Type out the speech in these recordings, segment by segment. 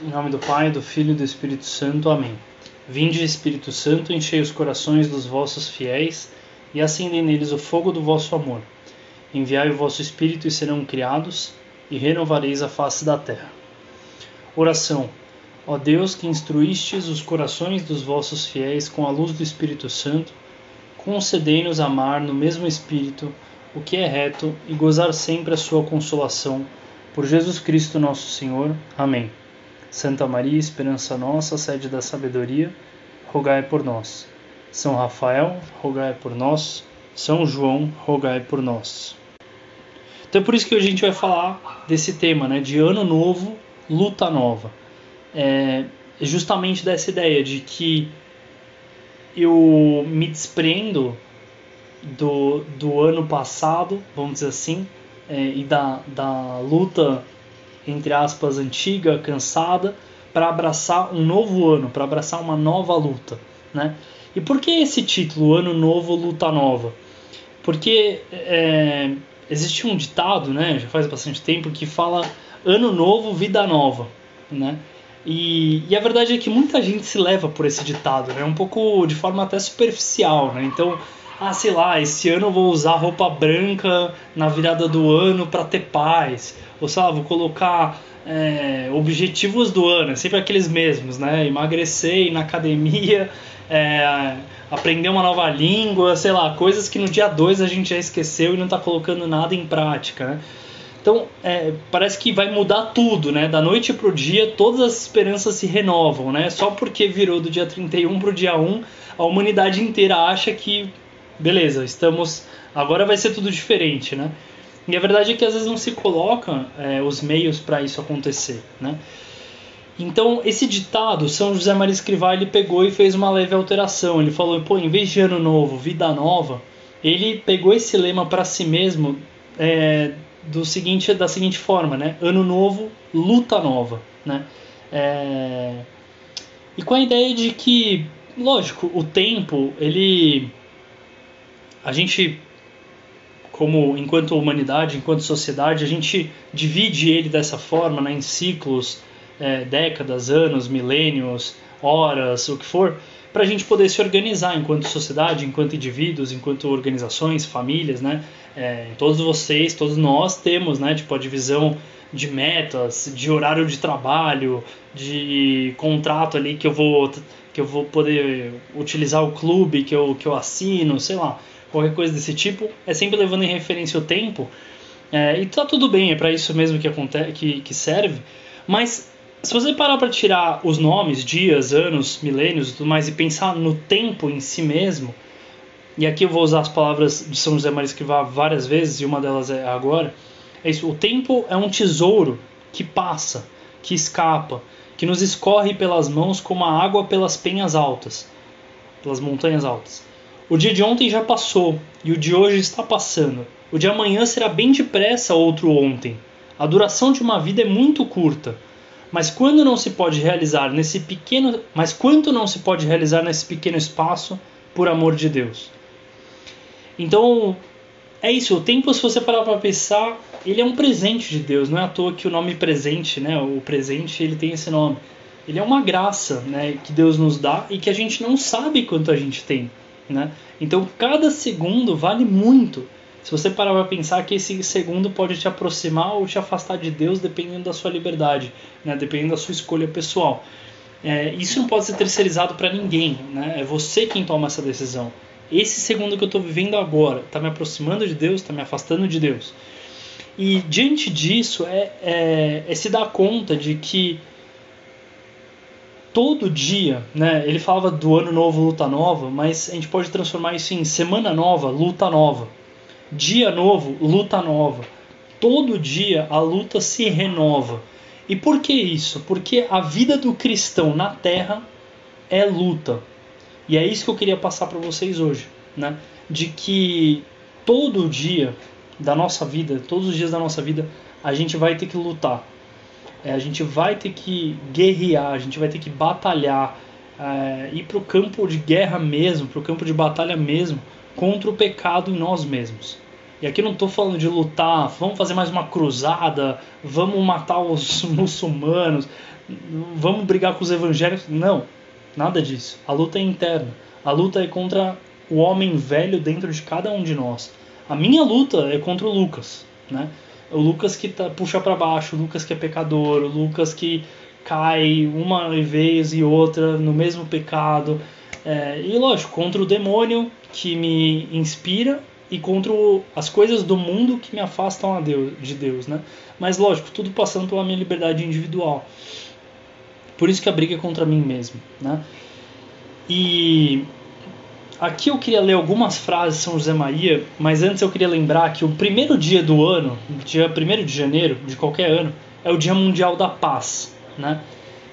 Em nome do Pai, do Filho e do Espírito Santo. Amém. Vinde, Espírito Santo, enchei os corações dos vossos fiéis e acendei neles o fogo do vosso amor. Enviai o vosso Espírito e serão criados, e renovareis a face da terra. Oração. Ó Deus, que instruístes os corações dos vossos fiéis com a luz do Espírito Santo, concedei-nos amar no mesmo Espírito o que é reto e gozar sempre a sua consolação. Por Jesus Cristo nosso Senhor. Amém. Santa Maria, esperança nossa, sede da sabedoria, rogai por nós. São Rafael, rogai por nós. São João, rogai por nós. Então é por isso que a gente vai falar desse tema, né, de ano novo, luta nova. É justamente dessa ideia de que eu me desprendo do, do ano passado, vamos dizer assim, é, e da, da luta entre aspas, antiga, cansada, para abraçar um novo ano, para abraçar uma nova luta, né? E por que esse título, Ano Novo, Luta Nova? Porque é, existe um ditado, né, já faz bastante tempo, que fala Ano Novo, Vida Nova, né? E, e, a verdade é que muita gente se leva por esse ditado, né? Um pouco de forma até superficial, né? Então, ah, sei lá, esse ano eu vou usar roupa branca na virada do ano para ter paz. Ou sei lá, vou colocar é, objetivos do ano, é sempre aqueles mesmos, né? Emagrecer, ir na academia, é, aprender uma nova língua, sei lá, coisas que no dia 2 a gente já esqueceu e não está colocando nada em prática, né? Então, é, parece que vai mudar tudo, né? Da noite pro dia, todas as esperanças se renovam, né? Só porque virou do dia 31 pro dia 1, a humanidade inteira acha que beleza, estamos. Agora vai ser tudo diferente, né? E a verdade é que às vezes não se colocam é, os meios para isso acontecer, né? Então, esse ditado, São José Maria Escrivá, ele pegou e fez uma leve alteração. Ele falou, pô, em vez de ano novo, vida nova, ele pegou esse lema para si mesmo é, do seguinte, da seguinte forma, né? Ano novo, luta nova, né? É, e com a ideia de que, lógico, o tempo, ele a gente como enquanto humanidade, enquanto sociedade, a gente divide ele dessa forma, né, em ciclos, é, décadas, anos, milênios, horas, o que for, para a gente poder se organizar enquanto sociedade, enquanto indivíduos, enquanto organizações, famílias, né? É, todos vocês, todos nós temos, né, tipo a divisão de metas, de horário de trabalho, de contrato ali que eu vou que eu vou poder utilizar o clube que eu, que eu assino, sei lá qualquer coisa desse tipo, é sempre levando em referência o tempo. É, e tá tudo bem, é para isso mesmo que, acontece, que, que serve. Mas se você parar para tirar os nomes, dias, anos, milênios e tudo mais, e pensar no tempo em si mesmo, e aqui eu vou usar as palavras de São José Maria Escrivá várias vezes, e uma delas é agora, é isso, o tempo é um tesouro que passa, que escapa, que nos escorre pelas mãos como a água pelas penhas altas, pelas montanhas altas. O dia de ontem já passou e o de hoje está passando. O de amanhã será bem depressa outro ontem. A duração de uma vida é muito curta. Mas quando não se pode realizar nesse pequeno, mas quanto não se pode realizar nesse pequeno espaço por amor de Deus. Então, é isso, o tempo se você parar para pensar, ele é um presente de Deus, não é à toa que o nome presente, né, o presente, ele tem esse nome. Ele é uma graça, né, que Deus nos dá e que a gente não sabe quanto a gente tem. Né? Então cada segundo vale muito. Se você parar para pensar que esse segundo pode te aproximar ou te afastar de Deus dependendo da sua liberdade, né? dependendo da sua escolha pessoal. É, isso não pode ser terceirizado para ninguém, né? é você quem toma essa decisão. Esse segundo que eu estou vivendo agora está me aproximando de Deus, está me afastando de Deus. E diante disso é, é, é se dar conta de que todo dia, né? Ele falava do ano novo, luta nova, mas a gente pode transformar isso em semana nova, luta nova. Dia novo, luta nova. Todo dia a luta se renova. E por que isso? Porque a vida do cristão na terra é luta. E é isso que eu queria passar para vocês hoje, né? De que todo dia da nossa vida, todos os dias da nossa vida, a gente vai ter que lutar é, a gente vai ter que guerrear, a gente vai ter que batalhar, é, ir para o campo de guerra mesmo, para o campo de batalha mesmo, contra o pecado em nós mesmos. E aqui não estou falando de lutar, vamos fazer mais uma cruzada, vamos matar os muçulmanos, vamos brigar com os evangélicos. Não, nada disso. A luta é interna. A luta é contra o homem velho dentro de cada um de nós. A minha luta é contra o Lucas, né? O Lucas que tá, puxa para baixo, o Lucas que é pecador, o Lucas que cai uma vez e outra no mesmo pecado. É, e lógico, contra o demônio que me inspira e contra as coisas do mundo que me afastam Deus, de Deus, né? Mas lógico, tudo passando pela minha liberdade individual. Por isso que a briga é contra mim mesmo, né? E aqui eu queria ler algumas frases de São José Maria, mas antes eu queria lembrar que o primeiro dia do ano, dia 1 de janeiro de qualquer ano, é o Dia Mundial da Paz, né?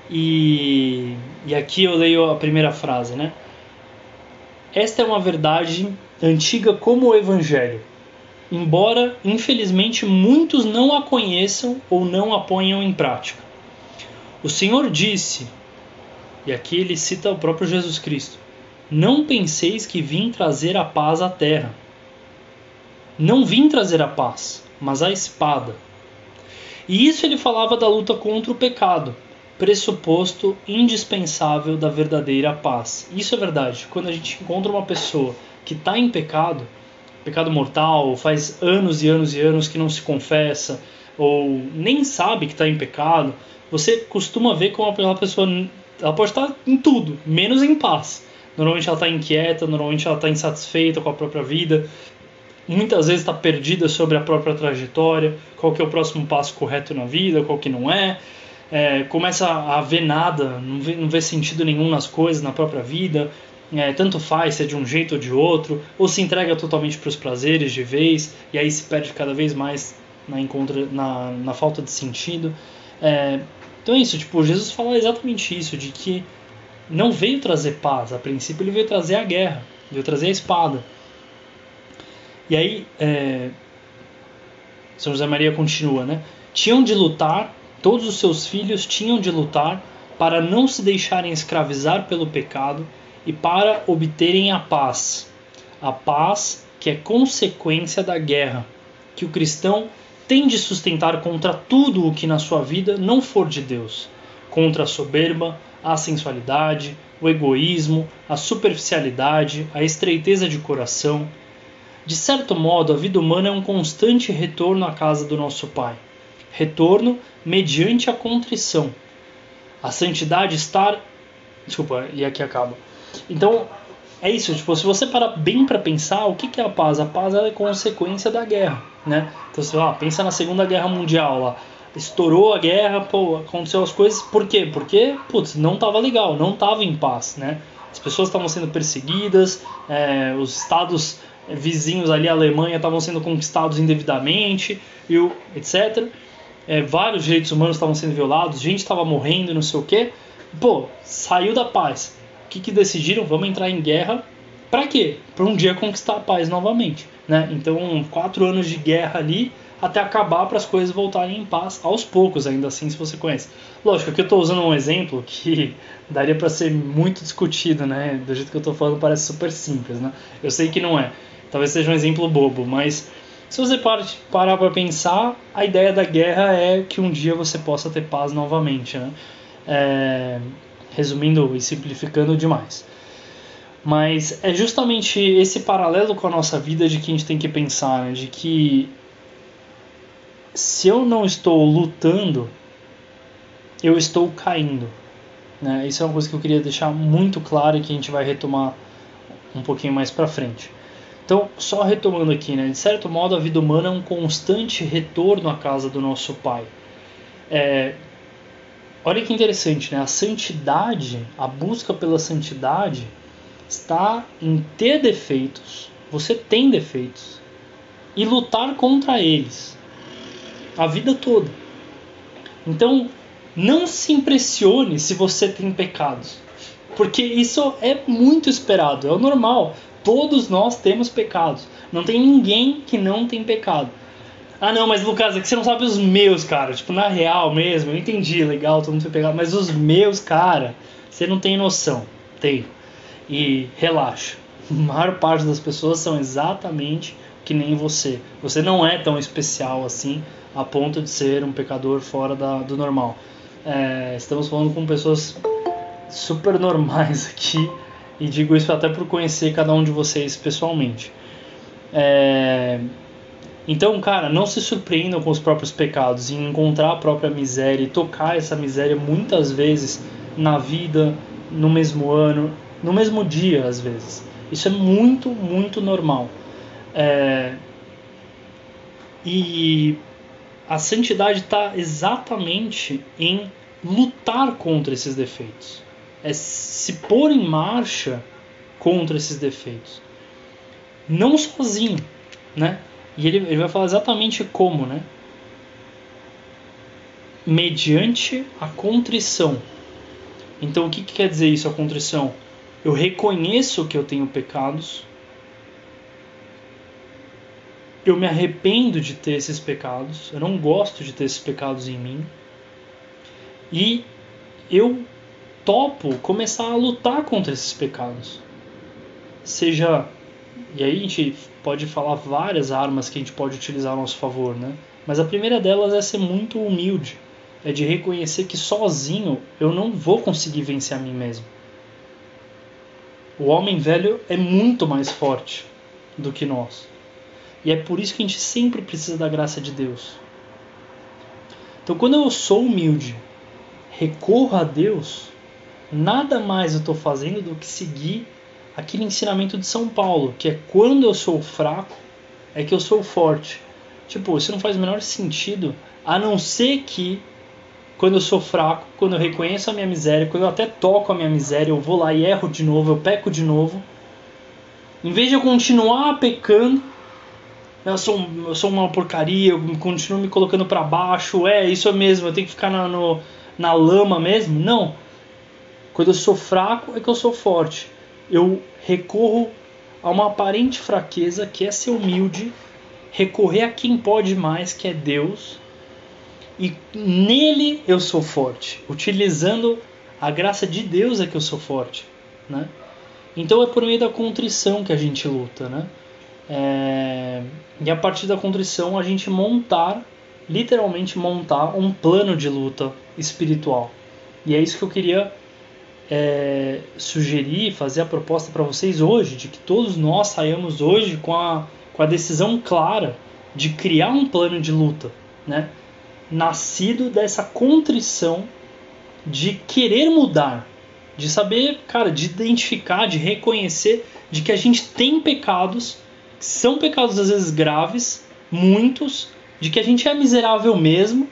E, e aqui eu leio a primeira frase, né? Esta é uma verdade antiga como o Evangelho, embora infelizmente muitos não a conheçam ou não a ponham em prática. O Senhor disse, e aqui ele cita o próprio Jesus Cristo: Não penseis que vim trazer a paz à terra. Não vim trazer a paz, mas a espada. E isso ele falava da luta contra o pecado, pressuposto indispensável da verdadeira paz. Isso é verdade. Quando a gente encontra uma pessoa que está em pecado, pecado mortal, faz anos e anos e anos que não se confessa, ou nem sabe que está em pecado, você costuma ver como aquela pessoa ela pode estar em tudo, menos em paz. Normalmente ela está inquieta, normalmente ela está insatisfeita com a própria vida, muitas vezes está perdida sobre a própria trajetória, qual que é o próximo passo correto na vida, qual que não é. é começa a ver nada, não vê, não vê sentido nenhum nas coisas, na própria vida, é, tanto faz se é de um jeito ou de outro, ou se entrega totalmente para os prazeres de vez, e aí se perde cada vez mais na, encontra, na, na falta de sentido. É, então é isso, tipo, Jesus fala exatamente isso, de que não veio trazer paz, a princípio ele veio trazer a guerra, veio trazer a espada. E aí, é, São José Maria continua, né? Tinham de lutar, todos os seus filhos tinham de lutar para não se deixarem escravizar pelo pecado e para obterem a paz. A paz que é consequência da guerra, que o cristão tem de sustentar contra tudo o que na sua vida não for de Deus, contra a soberba, a sensualidade, o egoísmo, a superficialidade, a estreiteza de coração. De certo modo, a vida humana é um constante retorno à casa do nosso Pai. Retorno mediante a contrição. A santidade estar. Desculpa, e aqui acaba. Então, é isso, tipo, se você parar bem para pensar, o que, é a paz? A paz é consequência da guerra, né? Então, você ah, pensa na Segunda Guerra Mundial lá. Estourou a guerra, pô, aconteceu as coisas, por quê? Porque, putz, não tava legal, não tava em paz, né? As pessoas estavam sendo perseguidas, é, os estados vizinhos ali, a Alemanha, estavam sendo conquistados indevidamente, o, etc. É, vários direitos humanos estavam sendo violados, gente estava morrendo, não sei o quê. Pô, saiu da paz que, que decidiram? Vamos entrar em guerra. Para quê? Para um dia conquistar a paz novamente. Né? Então, quatro anos de guerra ali até acabar para as coisas voltarem em paz aos poucos, ainda assim, se você conhece. Lógico, aqui eu estou usando um exemplo que daria para ser muito discutido, né? Do jeito que eu estou falando parece super simples, né? Eu sei que não é. Talvez seja um exemplo bobo, mas se você parar para pensar, a ideia da guerra é que um dia você possa ter paz novamente, né? É, resumindo e simplificando demais. Mas é justamente esse paralelo com a nossa vida de que a gente tem que pensar, né? de que se eu não estou lutando, eu estou caindo. Né? Isso é uma coisa que eu queria deixar muito claro e que a gente vai retomar um pouquinho mais para frente. Então, só retomando aqui, né? de certo modo, a vida humana é um constante retorno à casa do nosso Pai. É, Olha que interessante, né? A santidade, a busca pela santidade está em ter defeitos. Você tem defeitos e lutar contra eles a vida toda. Então, não se impressione se você tem pecados, porque isso é muito esperado, é o normal. Todos nós temos pecados. Não tem ninguém que não tem pecado. Ah, não, mas Lucas, é que você não sabe os meus, cara. Tipo, na real mesmo, eu entendi, legal, todo mundo foi pegar. Mas os meus, cara, você não tem noção. Tem. E relaxa. A maior parte das pessoas são exatamente que nem você. Você não é tão especial assim a ponto de ser um pecador fora da, do normal. É, estamos falando com pessoas super normais aqui e digo isso até por conhecer cada um de vocês pessoalmente. É, então, cara, não se surpreendam com os próprios pecados e encontrar a própria miséria e tocar essa miséria muitas vezes na vida, no mesmo ano, no mesmo dia, às vezes. Isso é muito, muito normal. É... E a santidade está exatamente em lutar contra esses defeitos. É se pôr em marcha contra esses defeitos. Não sozinho, né? E ele, ele vai falar exatamente como, né? Mediante a contrição. Então, o que, que quer dizer isso, a contrição? Eu reconheço que eu tenho pecados, eu me arrependo de ter esses pecados, eu não gosto de ter esses pecados em mim, e eu topo começar a lutar contra esses pecados. Seja, e aí a gente pode falar várias armas que a gente pode utilizar a nosso favor, né? Mas a primeira delas é ser muito humilde, é de reconhecer que sozinho eu não vou conseguir vencer a mim mesmo. O homem velho é muito mais forte do que nós. E é por isso que a gente sempre precisa da graça de Deus. Então, quando eu sou humilde, recorro a Deus, nada mais eu estou fazendo do que seguir aquele ensinamento de São Paulo, que é quando eu sou fraco, é que eu sou forte. Tipo, isso não faz o menor sentido, a não ser que quando eu sou fraco, quando eu reconheço a minha miséria, quando eu até toco a minha miséria, eu vou lá e erro de novo, eu peco de novo. Em vez de eu continuar pecando, eu sou, eu sou uma porcaria, eu continuo me colocando para baixo, é isso mesmo, eu tenho que ficar na, no, na lama mesmo. Não. Quando eu sou fraco é que eu sou forte eu recorro a uma aparente fraqueza que é ser humilde, recorrer a quem pode mais, que é Deus, e nele eu sou forte, utilizando a graça de Deus é que eu sou forte, né? Então é por meio da contrição que a gente luta, né? É... E a partir da contrição a gente montar, literalmente montar um plano de luta espiritual. E é isso que eu queria é, sugerir, fazer a proposta para vocês hoje, de que todos nós saiamos hoje com a, com a decisão clara de criar um plano de luta, né? nascido dessa contrição de querer mudar, de saber, cara, de identificar, de reconhecer de que a gente tem pecados, são pecados às vezes graves, muitos, de que a gente é miserável mesmo,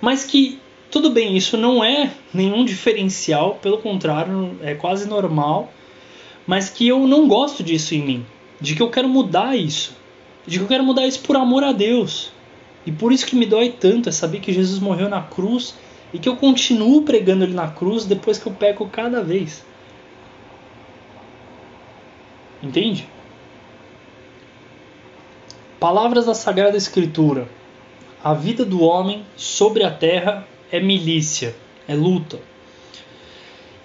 mas que tudo bem, isso não é nenhum diferencial, pelo contrário, é quase normal, mas que eu não gosto disso em mim, de que eu quero mudar isso, de que eu quero mudar isso por amor a Deus. E por isso que me dói tanto é saber que Jesus morreu na cruz e que eu continuo pregando ele na cruz depois que eu peco cada vez. Entende? Palavras da Sagrada Escritura. A vida do homem sobre a terra é milícia, é luta.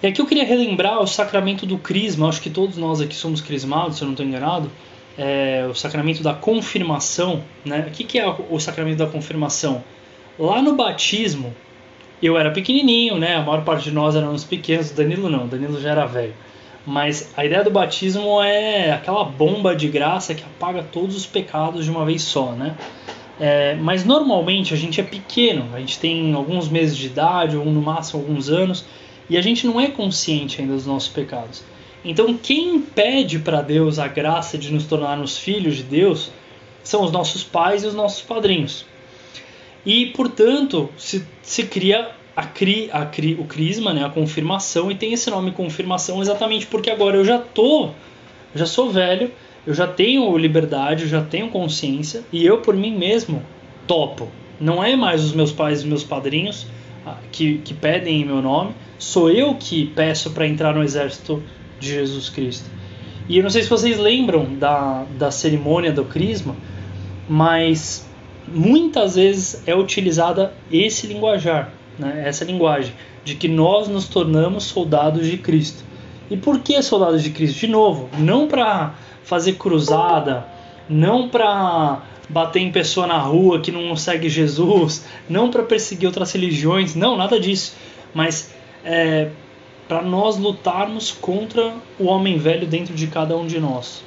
E aqui eu queria relembrar o sacramento do crisma, acho que todos nós aqui somos crismados, se eu não estou enganado, é o sacramento da confirmação. Né? O que, é o sacramento da confirmação? Lá no batismo, eu era pequenininho, né? a maior parte de nós éramos pequenos, Danilo não, Danilo já era velho. Mas a ideia do batismo é aquela bomba de graça que apaga todos os pecados de uma vez só, né? É, mas normalmente a gente é pequeno, a gente tem alguns meses de idade, ou no máximo alguns anos, e a gente não é consciente ainda dos nossos pecados. Então, quem pede para Deus a graça de nos tornarmos filhos de Deus são os nossos pais e os nossos padrinhos. E, portanto, se, se cria a cri, a cri, o crisma, né, a confirmação, e tem esse nome confirmação exatamente porque agora eu já tô, já sou velho, eu já tenho liberdade, eu já tenho consciência e eu por mim mesmo topo. Não é mais os meus pais e meus padrinhos ah, que, que pedem em meu nome, sou eu que peço para entrar no exército de Jesus Cristo. E eu não sei se vocês lembram da, da cerimônia do Crisma, mas muitas vezes é utilizada esse linguajar, né? essa linguagem, de que nós nos tornamos soldados de Cristo. E por que soldados de Cristo? De novo, não para fazer cruzada, não para bater em pessoa na rua que não segue Jesus, não para perseguir outras religiões, não, nada disso. Mas é, para nós lutarmos contra o homem velho dentro de cada um de nós.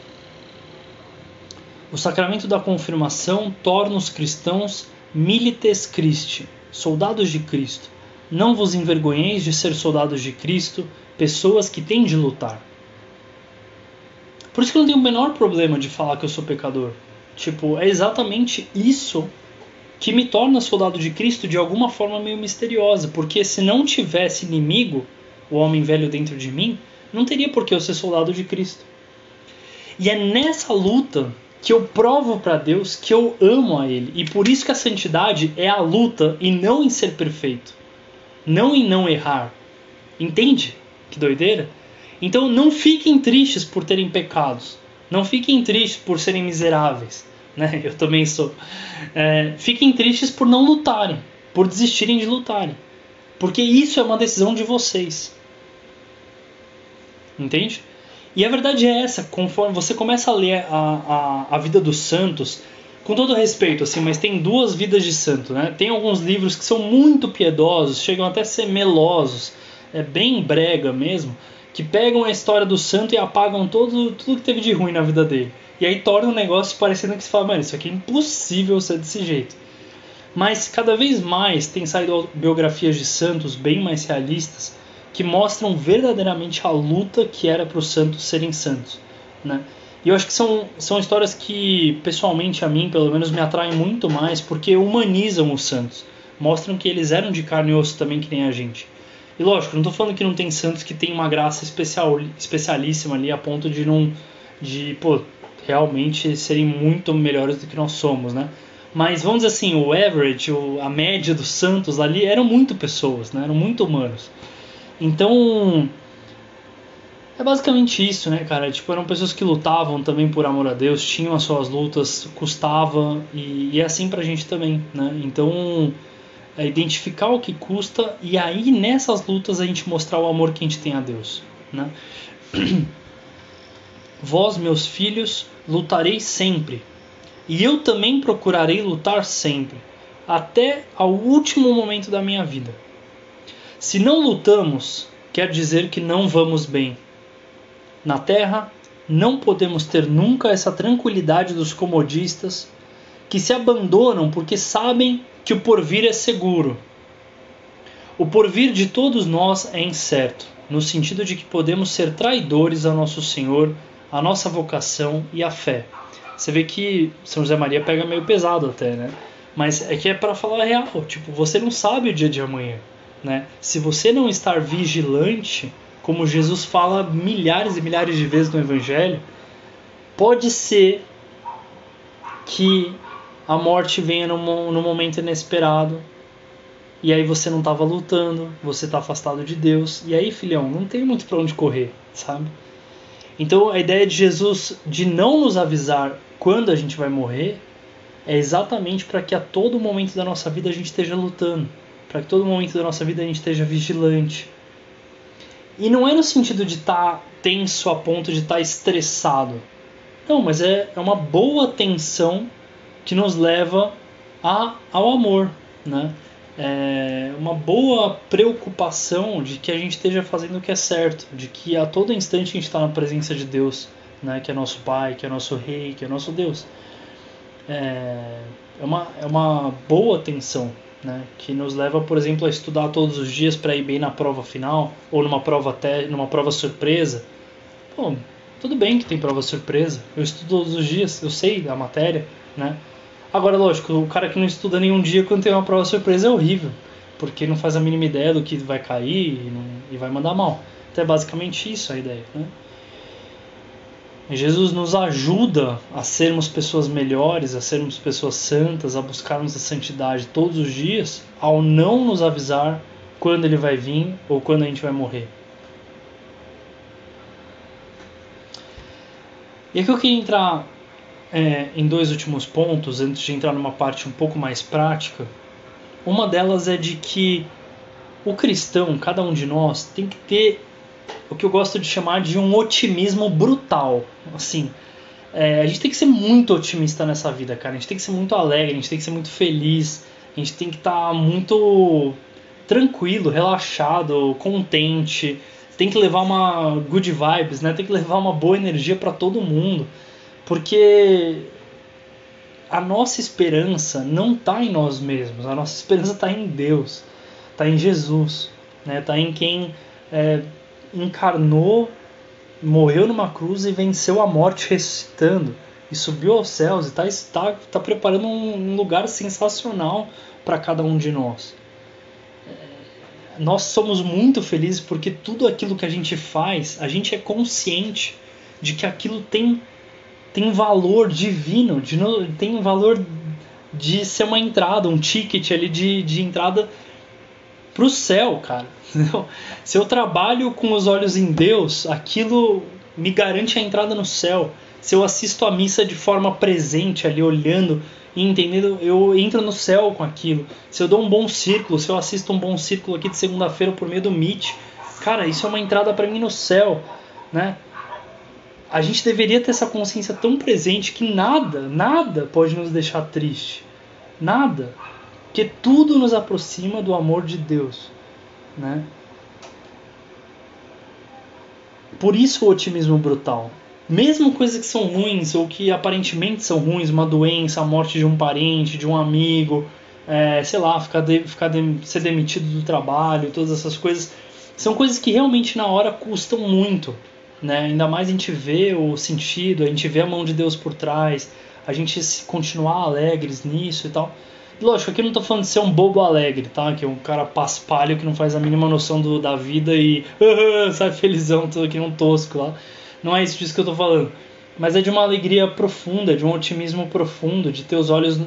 O sacramento da confirmação torna os cristãos milites Christi, soldados de Cristo. Não vos envergonheis de ser soldados de Cristo, pessoas que têm de lutar. Por isso que eu não tenho o menor problema de falar que eu sou pecador. Tipo, é exatamente isso que me torna soldado de Cristo de alguma forma meio misteriosa, porque se não tivesse inimigo, o homem velho dentro de mim, não teria por que eu ser soldado de Cristo. E é nessa luta que eu provo para Deus que eu amo a Ele. E por isso que a santidade é a luta e não em ser perfeito. Não em não errar. Entende? Que doideira? Então não fiquem tristes por terem pecados. Não fiquem tristes por serem miseráveis. Né? Eu também sou. É, fiquem tristes por não lutarem. Por desistirem de lutarem. Porque isso é uma decisão de vocês. Entende? E a verdade é essa, conforme você começa a ler a, a, a vida dos santos, com todo respeito, assim, mas tem duas vidas de santo, né? Tem alguns livros que são muito piedosos, chegam até a ser melosos, é bem brega mesmo, que pegam a história do santo e apagam todo, tudo que teve de ruim na vida dele. E aí torna o negócio parecendo que se fala, mano, isso aqui é impossível ser desse jeito. Mas cada vez mais tem saído biografias de santos bem mais realistas, que mostram verdadeiramente a luta que era para os santos serem santos, né? E eu acho que são, são histórias que, pessoalmente, a mim, pelo menos, me atraem muito mais porque humanizam os santos. Mostram que eles eram de carne e osso também, que nem a gente. E lógico, não estou falando que não tem santos que tem uma graça especial, especialíssima ali a ponto de não. de, pô, realmente serem muito melhores do que nós somos, né? Mas vamos dizer assim, o average, a média dos santos ali eram muito pessoas, né? eram muito humanos. Então, é basicamente isso, né, cara? Tipo, eram pessoas que lutavam também por amor a Deus, tinham as suas lutas, custava, e, e é assim pra gente também, né? Então, é identificar o que custa e aí nessas lutas a gente mostrar o amor que a gente tem a Deus, né? Vós, meus filhos, lutareis sempre, e eu também procurarei lutar sempre, até ao último momento da minha vida. Se não lutamos, quer dizer que não vamos bem. Na Terra, não podemos ter nunca essa tranquilidade dos comodistas que se abandonam porque sabem que o porvir é seguro. O porvir de todos nós é incerto, no sentido de que podemos ser traidores ao nosso Senhor, à nossa vocação e à fé. Você vê que São José Maria pega meio pesado até, né? Mas é que é para falar a real, tipo, você não sabe o dia de amanhã. Né? Se você não estar vigilante, como Jesus fala milhares e milhares de vezes no Evangelho, pode ser que a morte venha num, momento inesperado e aí você não estava lutando, você está afastado de Deus, e aí, filhão, não tem muito para onde correr, sabe? Então a ideia de Jesus de não nos avisar quando a gente vai morrer é exatamente para que a todo momento da nossa vida a gente esteja lutando para que todo momento da nossa vida a gente esteja vigilante. E não é no sentido de estar tá tenso a ponto de estar tá estressado. Não, mas é, é uma boa tensão que nos leva a, ao amor, né? É uma boa preocupação de que a gente esteja fazendo o que é certo, de que a todo instante a gente está na presença de Deus, né? Que é nosso Pai, que é nosso Rei, que é nosso Deus. É, é uma, é uma boa tensão, né, que nos leva, por exemplo, a estudar todos os dias para ir bem na prova final ou numa prova até numa prova surpresa. Pô, tudo bem que tem prova surpresa. Eu estudo todos os dias, eu sei a matéria, né? Agora, lógico, o cara que não estuda nenhum dia quando tem uma prova surpresa é horrível, porque não faz a mínima ideia do que vai cair e, não, e vai mandar mal. Então é basicamente isso a ideia, né? Jesus nos ajuda a sermos pessoas melhores, a sermos pessoas santas, a buscarmos a santidade todos os dias, ao não nos avisar quando ele vai vir ou quando a gente vai morrer. E aqui eu queria entrar é, em dois últimos pontos, antes de entrar numa parte um pouco mais prática. Uma delas é de que o cristão, cada um de nós, tem que ter o que eu gosto de chamar de um otimismo brutal. Assim, É, a gente tem que ser muito otimista nessa vida, cara. A gente tem que ser muito alegre, a gente tem que ser muito feliz, a gente tem que estar tá muito tranquilo, relaxado, contente. Tem que levar uma good vibes, né? Tem que levar uma boa energia para todo mundo, porque a nossa esperança não está em nós mesmos. A nossa esperança está em Deus, está em Jesus, né? Está em quem é, encarnou morreu numa cruz e venceu a morte ressuscitando e subiu aos céus e está tá, tá preparando um, lugar sensacional para cada um de nós. Nós somos muito felizes porque tudo aquilo que a gente faz, a gente é consciente de que aquilo tem, tem valor divino, de, tem um valor de ser uma entrada, um ticket ali de, de entrada para o céu, cara. Se eu trabalho com os olhos em Deus, aquilo me garante a entrada no céu. Se eu assisto a missa de forma presente, ali olhando e entendendo, eu entro no céu com aquilo. Se eu dou um bom círculo, se eu assisto um bom círculo aqui de segunda-feira por meio do Meet, cara, isso é uma entrada para mim no céu, né? A gente deveria ter essa consciência tão presente que nada, nada pode nos deixar triste. Nada. Porque tudo nos aproxima do amor de Deus, né? Por isso o otimismo brutal. Mesmo coisas que são ruins ou que aparentemente são ruins, uma doença, a morte de um parente, de um amigo, é, sei lá, ficar, de, ficar de, ser demitido do trabalho, todas essas coisas, são coisas que realmente na hora custam muito. Né? Ainda mais a gente vê o sentido, a gente vê a mão de Deus por trás, a gente continuar alegres nisso e tal. Lógico, aqui não tô falando de ser um bobo alegre, tá? Que é um cara paspalho que não faz a mínima noção do, da vida e sai felizão, todo aqui um tosco lá. Não é isso disso que eu tô falando. Mas é de uma alegria profunda, de um otimismo profundo, de ter os olhos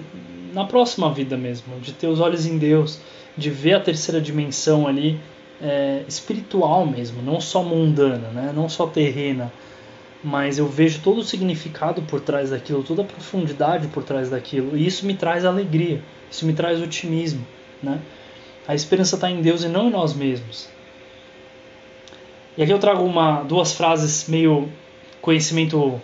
na próxima vida mesmo, de ter os olhos em Deus, de ver a terceira dimensão ali é, espiritual mesmo, não só mundana, né? não só terrena mas eu vejo todo o significado por trás daquilo, toda a profundidade por trás daquilo, e isso me traz alegria, isso me traz otimismo, né? A esperança está em Deus e não em nós mesmos. E aqui eu trago uma, duas frases meio conhecimento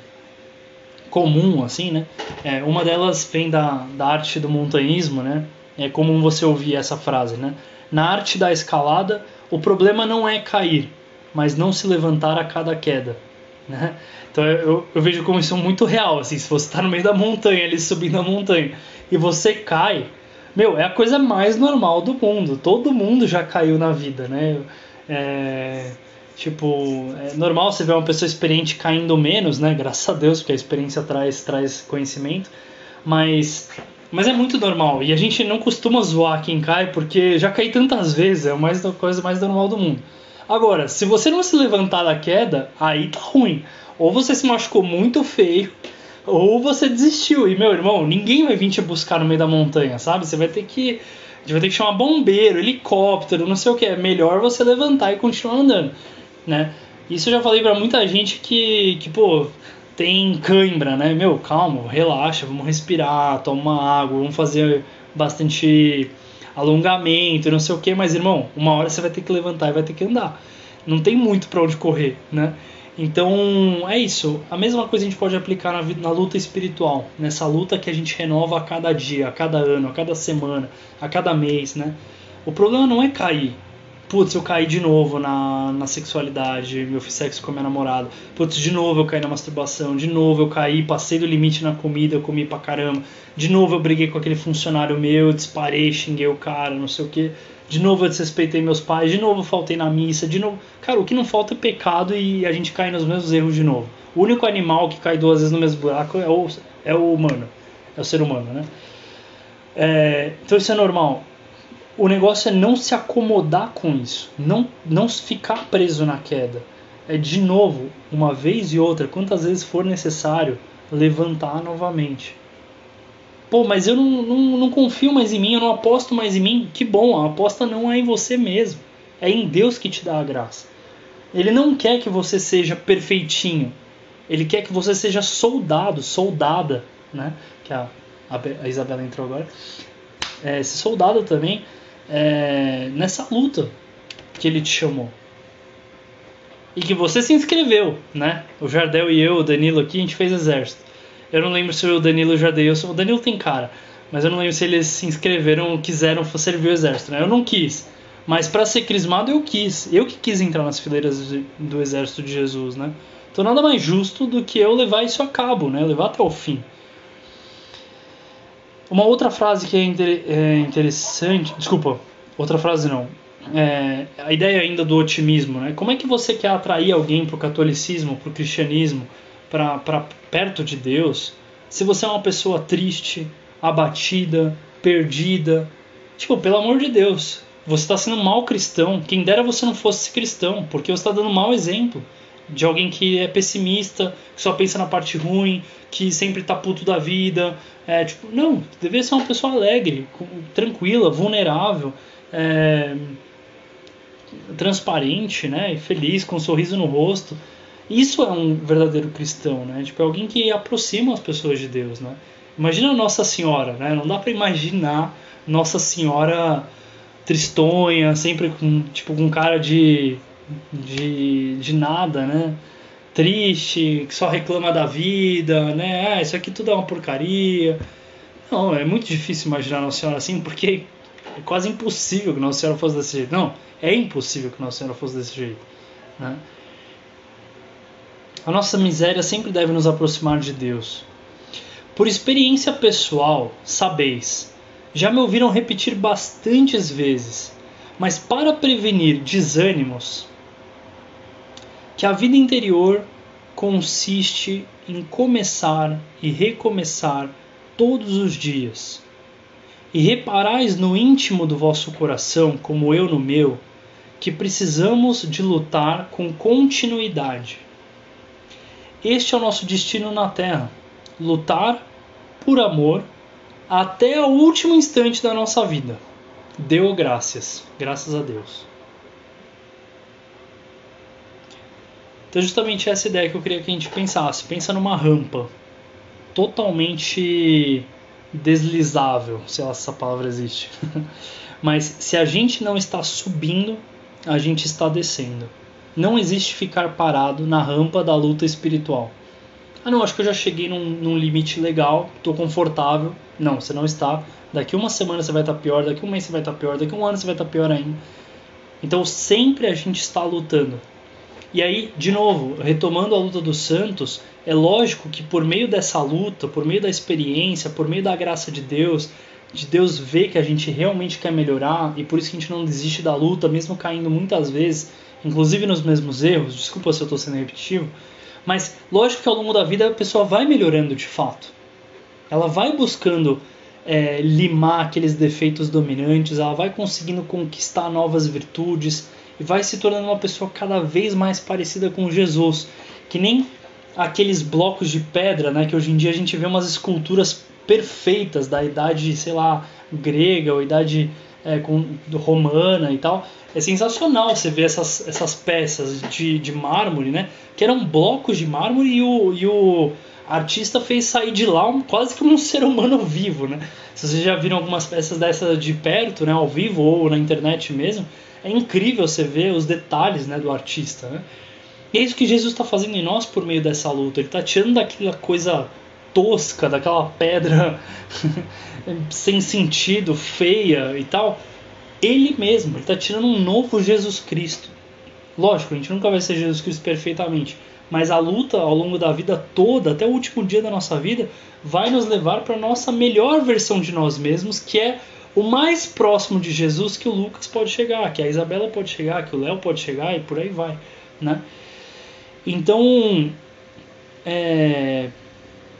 comum, assim, né? É, uma delas vem da, da arte do montanhismo, né? É comum você ouvir essa frase, né? Na arte da escalada, o problema não é cair, mas não se levantar a cada queda. Né? Então eu, eu vejo como isso muito real. Assim, se você está no meio da montanha, ali subindo a montanha, e você cai, meu, é a coisa mais normal do mundo. Todo mundo já caiu na vida, né? É, tipo, é normal você ver uma pessoa experiente caindo menos, né? Graças a Deus, porque a experiência traz, traz conhecimento. Mas, mas é muito normal. E a gente não costuma zoar quem cai, porque já caí tantas vezes, é a coisa mais normal do mundo. Agora, se você não se levantar da queda, aí tá ruim. Ou você se machucou muito feio, ou você desistiu. E meu irmão, ninguém vai vir te buscar no meio da montanha, sabe? Você vai ter que. Vai ter que chamar bombeiro, helicóptero, não sei o que. É melhor você levantar e continuar andando, né? Isso eu já falei para muita gente que, que, pô, tem cãibra, né? Meu, calma, relaxa, vamos respirar, toma água, vamos fazer bastante alongamento, não sei o que, mas irmão, uma hora você vai ter que levantar e vai ter que andar. Não tem muito para onde correr, né? Então é isso. A mesma coisa a gente pode aplicar na, na luta espiritual, nessa luta que a gente renova a cada dia, a cada ano, a cada semana, a cada mês, né? O problema não é cair, putz, eu caí de novo na, na sexualidade, eu fiz sexo com a minha namorada, putz, de novo eu caí na masturbação, de novo eu caí, passei do limite na comida, eu comi pra caramba, de novo eu briguei com aquele funcionário meu, disparei, xinguei o cara, não sei o que, de novo eu desrespeitei meus pais, de novo eu faltei na missa, de novo. Cara, o que não falta é pecado e a gente cai nos mesmos erros de novo. O único animal que cai duas vezes no mesmo buraco é o, é o humano, é o ser humano, né? É, então isso é normal o negócio é não se acomodar com isso, não, não ficar preso na queda. É de novo, uma vez e outra, quantas vezes for necessário, levantar novamente. Pô, mas eu não, não, não confio mais em mim, eu não aposto mais em mim. Que bom, a aposta não é em você mesmo, é em Deus que te dá a graça. Ele não quer que você seja perfeitinho, ele quer que você seja soldado, soldada, né? Que a, a Isabela entrou agora. É, esse soldado também é, nessa luta que ele te chamou. e que você se inscreveu, né? O Jardel e eu, o Danilo aqui, a gente fez exército. Eu não lembro se o Danilo e o Jardel, o Danilo tem cara, mas eu não lembro se eles se inscreveram ou quiseram servir o exército, né? Eu não quis. Mas para ser crismado eu quis. Eu que quis entrar nas fileiras do exército de Jesus, né? Então nada mais justo do que eu levar isso a cabo, né? Levar até o fim. Uma outra frase que é, é interessante, desculpa, outra frase não. É, a ideia ainda do otimismo, né? Como é que você quer atrair alguém para o catolicismo, para o cristianismo, para perto de Deus, se você é uma pessoa triste, abatida, perdida? Tipo, pelo amor de Deus, você está sendo um cristão. Quem dera você não fosse cristão, porque você está dando mau exemplo de alguém que é pessimista, que só pensa na parte ruim, que sempre tá puto da vida. É, tipo, não, deveria ser uma pessoa alegre, tranquila, vulnerável, é, transparente, né, feliz, com um sorriso no rosto. Isso é um verdadeiro cristão, né? Tipo, é alguém que aproxima as pessoas de Deus, né? Imagina Nossa Senhora, né? Não dá para imaginar Nossa Senhora tristonha, sempre com tipo com cara de de, de nada, né? Triste, que só reclama da vida, né? Ah, isso aqui tudo é uma porcaria. Não, é muito difícil imaginar Nossa Senhora assim, porque é quase impossível que Nossa Senhora fosse desse jeito. Não, é impossível que Nossa Senhora fosse desse jeito. Né? A nossa miséria sempre deve nos aproximar de Deus. Por experiência pessoal, sabeis, já me ouviram repetir bastantes vezes, mas para prevenir desânimos, que a vida interior consiste em começar e recomeçar todos os dias. E reparais no íntimo do vosso coração, como eu no meu, que precisamos de lutar com continuidade. Este é o nosso destino na Terra: lutar por amor até o último instante da nossa vida. Deu graças, graças a Deus. Então, justamente essa ideia que eu queria que a gente pensasse. Pensa numa rampa totalmente deslizável, se essa palavra existe. Mas se a gente não está subindo, a gente está descendo. Não existe ficar parado na rampa da luta espiritual. Ah, não, acho que eu já cheguei num, num limite legal, estou confortável. Não, você não está. Daqui uma semana você vai estar pior, daqui um mês você vai estar pior, daqui um ano você vai estar pior ainda. Então sempre a gente está lutando. E aí, de novo, retomando a luta dos santos, é lógico que por meio dessa luta, por meio da experiência, por meio da graça de Deus, de Deus ver que a gente realmente quer melhorar e por isso que a gente não desiste da luta, mesmo caindo muitas vezes, inclusive nos mesmos erros. Desculpa se eu estou sendo repetitivo, mas lógico que ao longo da vida a pessoa vai melhorando de fato. Ela vai buscando é, limar aqueles defeitos dominantes, ela vai conseguindo conquistar novas virtudes, e vai se tornando uma pessoa cada vez mais parecida com Jesus, que nem aqueles blocos de pedra, né, que hoje em dia a gente vê umas esculturas perfeitas da idade, sei lá, grega ou idade é, com, romana e tal. É sensacional você ver essas, essas peças de, de mármore, né, que eram blocos de mármore e o, e o artista fez sair de lá um, quase que um ser humano vivo, né? Se vocês já viram algumas peças dessas de perto, né, ao vivo ou na internet mesmo, é incrível você ver os detalhes né, do artista. Né? E é isso que Jesus está fazendo em nós por meio dessa luta. Ele está tirando daquela coisa tosca, daquela pedra sem sentido, feia e tal. Ele mesmo, ele está tirando um novo Jesus Cristo. Lógico, a gente nunca vai ser Jesus Cristo perfeitamente, mas a luta ao longo da vida toda, até o último dia da nossa vida, vai nos levar para a nossa melhor versão de nós mesmos, que é o mais próximo de Jesus que o Lucas pode chegar, que a Isabela pode chegar, que o Léo pode chegar e por aí vai, né? Então, é,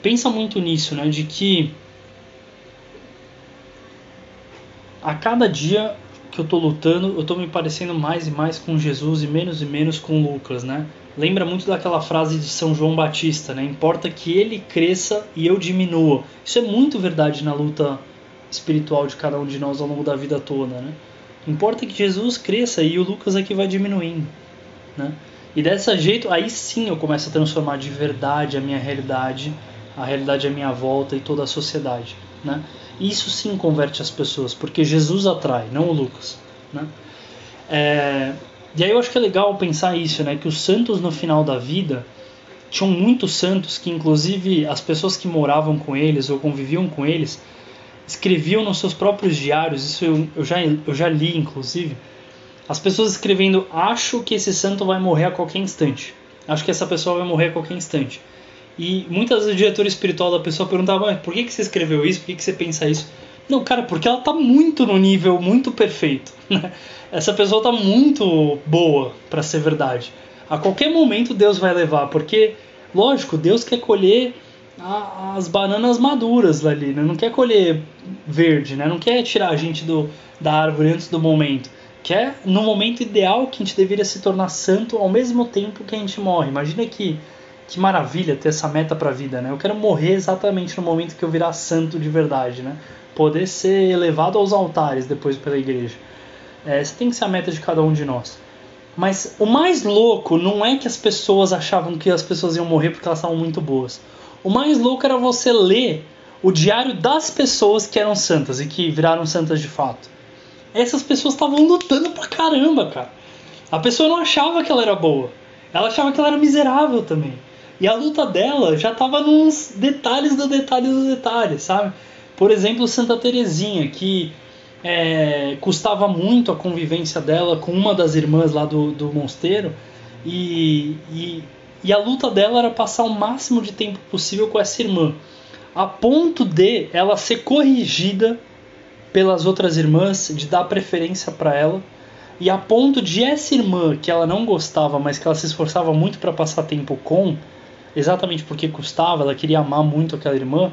pensa muito nisso, né? De que a cada dia que eu tô lutando, eu tô me parecendo mais e mais com Jesus e menos e menos com Lucas, né? Lembra muito daquela frase de São João Batista, né? Importa que ele cresça e eu diminua. Isso é muito verdade na luta espiritual de cada um de nós ao longo da vida toda, né? Importa que Jesus cresça e o Lucas aqui vai diminuindo, né? E dessa jeito, aí sim eu começo a transformar de verdade a minha realidade, a realidade à minha volta e toda a sociedade, né? Isso sim converte as pessoas, porque Jesus atrai, não o Lucas, né? É, E aí eu acho que é legal pensar isso, né? Que os santos no final da vida tinham muitos santos que, inclusive, as pessoas que moravam com eles ou conviviam com eles escreviam nos seus próprios diários. Isso eu, eu já, eu já li, inclusive. As pessoas escrevendo: Acho que esse santo vai morrer a qualquer instante. Acho que essa pessoa vai morrer a qualquer instante. E muitas vezes o diretor espiritual da pessoa perguntava: por que, que você escreveu isso? Por que, que você pensa isso? Não, cara, porque ela tá muito no nível muito perfeito. Né? Essa pessoa tá muito boa para ser verdade. A qualquer momento Deus vai levar, porque, lógico, Deus quer colher a, as bananas maduras ali, né? Não quer colher verde, né? Não quer tirar a gente do, da árvore antes do momento. Quer no momento ideal que a gente deveria se tornar santo ao mesmo tempo que a gente morre. Imagina que que maravilha ter essa meta para a vida, né? Eu quero morrer exatamente no momento que eu virar santo de verdade, né? Poder ser elevado aos altares depois pela igreja. É, essa tem que ser a meta de cada um de nós. Mas o mais louco não é que as pessoas achavam que as pessoas iam morrer porque elas estavam muito boas. O mais louco era você ler o diário das pessoas que eram santas e que viraram santas de fato. Essas pessoas estavam lutando pra caramba, cara. A pessoa não achava que ela era boa. Ela achava que ela era miserável também. E a luta dela já tava nos detalhes do detalhe do detalhe, sabe? Por exemplo, Santa Terezinha, que é, custava muito a convivência dela com uma das irmãs lá do, do mosteiro, e, e, e a luta dela era passar o máximo de tempo possível com essa irmã, a ponto de ela ser corrigida pelas outras irmãs, de dar preferência para ela, e a ponto de essa irmã que ela não gostava, mas que ela se esforçava muito para passar tempo com, exatamente porque custava, ela queria amar muito aquela irmã,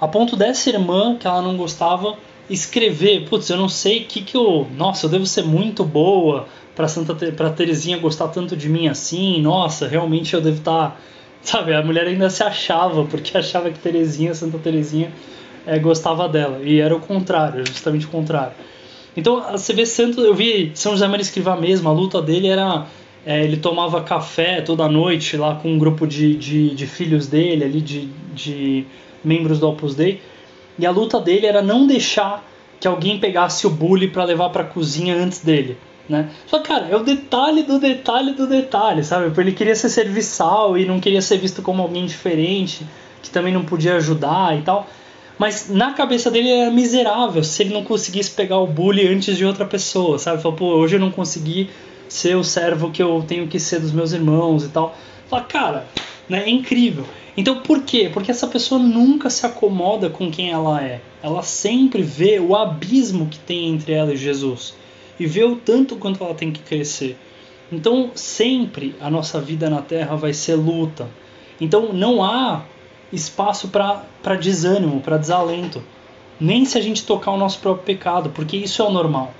a ponto dessa irmã que ela não gostava escrever, putz, eu não sei que que eu, nossa, eu devo ser muito boa para Santa para Terezinha gostar tanto de mim assim, nossa, realmente eu devo estar, tá... sabe, a mulher ainda se achava porque achava que Terezinha, Santa Terezinha é, gostava dela e era o contrário, justamente o contrário. Então você vê Santo, eu vi São José Maria Escrivá mesmo, a luta dele era é, ele tomava café toda noite lá com um grupo de, de, de filhos dele, ali de, de membros do Opus Dei. E a luta dele era não deixar que alguém pegasse o bully para levar para a cozinha antes dele. Né? Só cara, é o detalhe do detalhe do detalhe, sabe? Porque ele queria ser serviçal e não queria ser visto como alguém diferente, que também não podia ajudar e tal. Mas na cabeça dele era miserável se ele não conseguisse pegar o bully antes de outra pessoa, sabe? Falou, pô, hoje eu não consegui ser o servo que eu tenho que ser dos meus irmãos e tal. Fala, cara, né, é incrível. Então por quê? Porque essa pessoa nunca se acomoda com quem ela é. Ela sempre vê o abismo que tem entre ela e Jesus e vê o tanto quanto ela tem que crescer. Então sempre a nossa vida na Terra vai ser luta. Então não há espaço para desânimo, para desalento. Nem se a gente tocar o nosso próprio pecado, porque isso é o normal.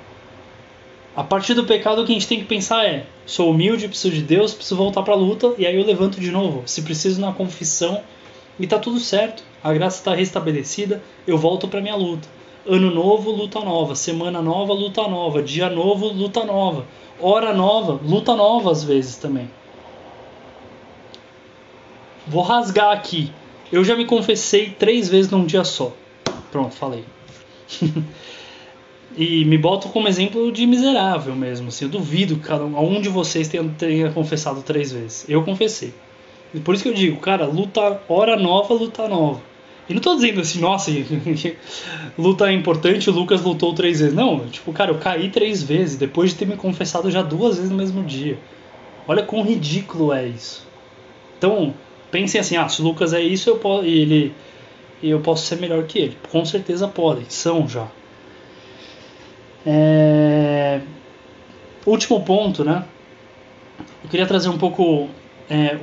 A partir do pecado, o que a gente tem que pensar é: sou humilde, preciso de Deus, preciso voltar para a luta, e aí eu levanto de novo. Se preciso na confissão, e tá tudo certo. A graça está restabelecida, eu volto para minha luta. Ano novo, luta nova. Semana nova, luta nova. Dia novo, luta nova. Hora nova, luta nova às vezes também. Vou rasgar aqui. Eu já me confessei três vezes num dia só. Pronto, falei. E me boto como exemplo de miserável mesmo. Assim, eu duvido que cada um, de vocês tenha, tenha confessado três vezes. Eu confessei. Por isso que eu digo, cara, luta hora nova, luta nova. E não tô dizendo assim, nossa, luta é importante, o Lucas lutou três vezes. Não, tipo, cara, eu caí três vezes, depois de ter me confessado já duas vezes no mesmo dia. Olha quão ridículo é isso. Então, pensem assim, ah, se o Lucas é isso, eu posso, ele, eu posso ser melhor que ele. Com certeza podem, são já. É... Último ponto, né? Eu queria trazer um pouco. É,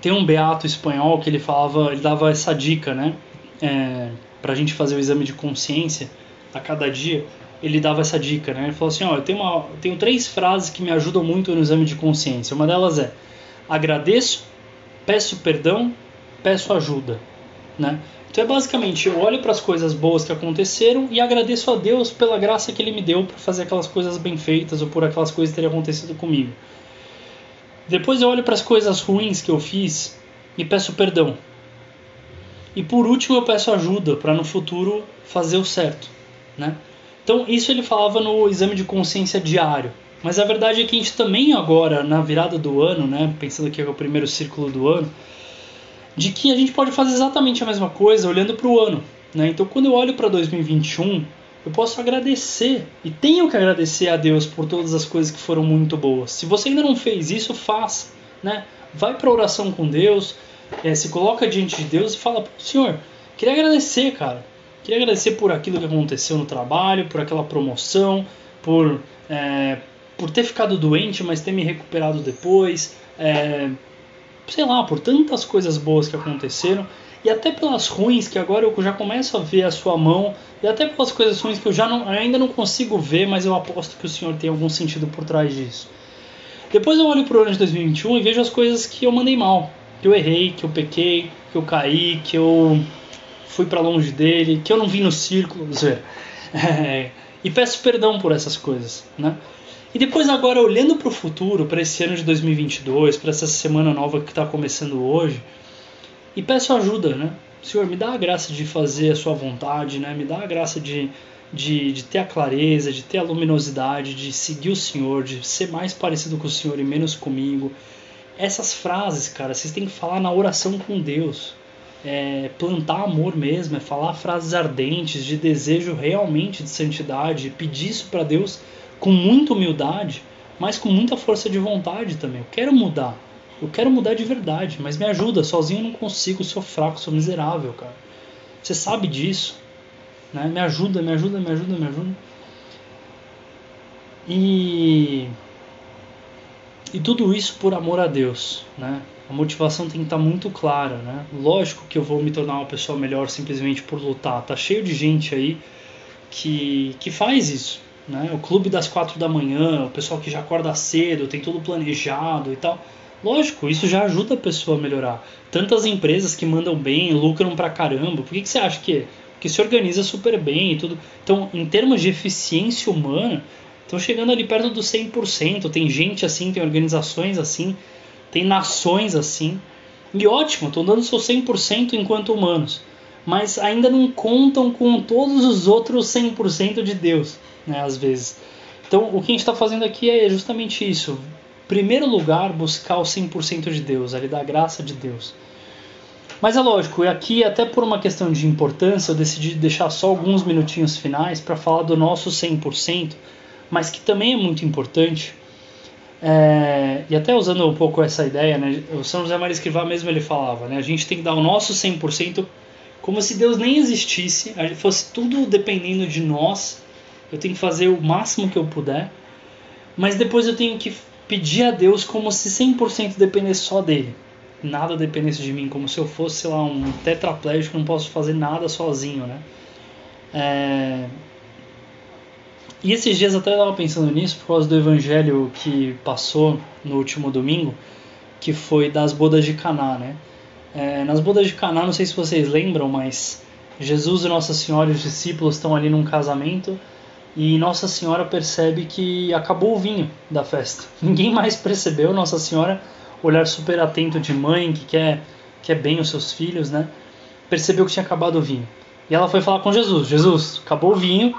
tem um beato espanhol que ele falava, ele dava essa dica, né? É, para a gente fazer o exame de consciência a cada dia. Ele dava essa dica, né? Ele falou assim: ó, eu tenho, uma, eu tenho três frases que me ajudam muito no exame de consciência. Uma delas é: agradeço, peço perdão, peço ajuda, né? Então é basicamente, eu olho para as coisas boas que aconteceram e agradeço a Deus pela graça que Ele me deu para fazer aquelas coisas bem feitas ou por aquelas coisas terem acontecido comigo. Depois eu olho para as coisas ruins que eu fiz e peço perdão. E por último eu peço ajuda para no futuro fazer o certo, né? Então isso ele falava no exame de consciência diário, Mas a verdade é que a gente também agora, na virada do ano, né, pensando que é o primeiro círculo do ano, de que a gente pode fazer exatamente a mesma coisa olhando para o ano. Né? Então, quando eu olho para 2021, eu posso agradecer e tenho que agradecer a Deus por todas as coisas que foram muito boas. Se você ainda não fez isso, faça. Né? Vai para oração com Deus, é, se coloca diante de Deus e fala: Senhor, queria agradecer, cara. Queria agradecer por aquilo que aconteceu no trabalho, por aquela promoção, por é, por ter ficado doente, mas ter me recuperado depois, é, sei lá, por tantas coisas boas que aconteceram e até pelas ruins que agora eu já começo a ver a sua mão e até pelas coisas ruins que eu já não, ainda não consigo ver, mas eu aposto que o Senhor tem algum sentido por trás disso. Depois eu olho para o ano de 2021 e vejo as coisas que eu mandei mal, que eu errei, que eu pequei, que eu caí, que eu fui para longe dele, que eu não vi no círculo, é, e peço perdão por essas coisas, né? E depois agora olhando para o futuro, para esse ano de 2022, para essa semana nova que está começando hoje, e peço ajuda, né? Senhor, me dá a graça de fazer a sua vontade, né? Me dá a graça de, de, de ter a clareza, de ter a luminosidade, de seguir o Senhor, de ser mais parecido com o Senhor e menos comigo. Essas frases, cara, vocês têm que falar na oração com Deus. É plantar amor mesmo, é falar frases ardentes de desejo realmente de santidade, pedir isso para Deus com muita humildade, mas com muita força de vontade também. Eu quero mudar. Eu quero mudar de verdade, mas me ajuda. Sozinho eu não consigo, sou fraco, sou miserável, cara. Você sabe disso. Né? Me ajuda, me ajuda, me ajuda, me ajuda. E e tudo isso por amor a Deus, né? A motivação tem que estar muito clara, né? Lógico que eu vou me tornar uma pessoa melhor simplesmente por lutar. Tá cheio de gente aí que que faz isso, né? O clube das quatro da manhã, o pessoal que já acorda cedo, tem tudo planejado e tal. Lógico, isso já ajuda a pessoa a melhorar. Tantas empresas que mandam bem, lucram pra caramba. Por que, que você acha que é? Que se organiza super bem e tudo. Então, em termos de eficiência humana, estão chegando ali perto dos 100%. Tem gente assim, tem organizações assim, tem nações assim. E ótimo, estão dando seu 100% enquanto humanos. Mas ainda não contam com todos os outros 100% de Deus né, às vezes. Então, o que a gente está fazendo aqui é justamente isso. Primeiro lugar, buscar o 100% de Deus, ali da graça de Deus. Mas é lógico, aqui, até por uma questão de importância, eu decidi deixar só alguns minutinhos finais para falar do nosso 100%, mas que também é muito importante. É, e até usando um pouco essa ideia, né, o São José Maria Escrivá mesmo ele falava, né, a gente tem que dar o nosso 100% como se Deus nem existisse, fosse tudo dependendo de nós eu tenho que fazer o máximo que eu puder, mas depois eu tenho que pedir a Deus como se 100% dependesse só dele. Nada dependesse de mim, como se eu fosse, sei lá, um tetraplégico, não posso fazer nada sozinho, né? É... E esses dias até estava pensando nisso por causa do evangelho que passou no último domingo, que foi das bodas de Caná, né? É, nas bodas de Caná, não sei se vocês lembram, mas Jesus e Nossa Senhora e os discípulos estão ali num casamento e Nossa Senhora percebe que acabou o vinho da festa. Ninguém mais percebeu. Nossa Senhora, olhar super atento de mãe que quer, quer bem os seus filhos, né? Percebeu que tinha acabado o vinho. E ela foi falar com Jesus: Jesus, acabou o vinho,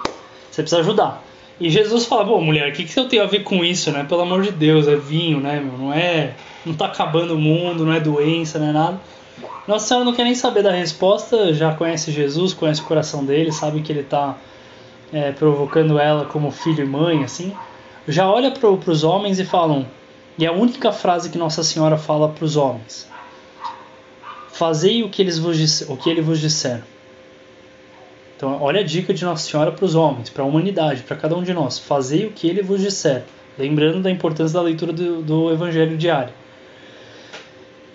você precisa ajudar. E Jesus fala: Pô, mulher, o que, que eu tenho a ver com isso, né? Pelo amor de Deus, é vinho, né? Meu? Não é. Não tá acabando o mundo, não é doença, não é nada. Nossa Senhora não quer nem saber da resposta, já conhece Jesus, conhece o coração dele, sabe que ele está é, provocando ela como filho e mãe, assim, já olha para os homens e falam, e é a única frase que Nossa Senhora fala para os homens: Fazei o que, eles vos, o que ele vos disser. Então, olha a dica de Nossa Senhora para os homens, para a humanidade, para cada um de nós: Fazei o que ele vos disser. Lembrando da importância da leitura do, do Evangelho diário.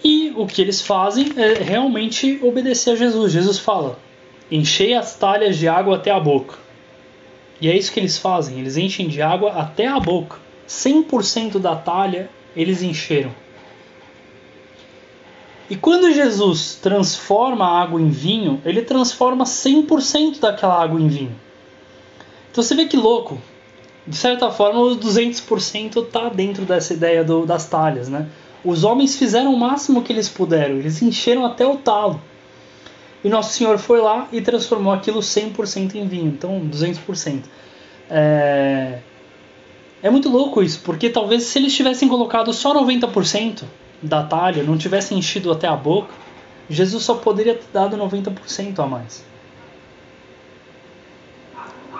E o que eles fazem é realmente obedecer a Jesus. Jesus fala: Enchei as talhas de água até a boca. E é isso que eles fazem, eles enchem de água até a boca. 100% da talha eles encheram. E quando Jesus transforma a água em vinho, ele transforma 100% daquela água em vinho. Então você vê que louco. De certa forma, os 200% está dentro dessa ideia do, das talhas, né? Os homens fizeram o máximo que eles puderam, eles encheram até o talo. E Nosso Senhor foi lá e transformou aquilo 100% em vinho, então 200%. É... É muito louco isso, porque talvez se eles tivessem colocado só 90% da talha, não tivessem enchido até a boca, Jesus só poderia ter dado 90% a mais.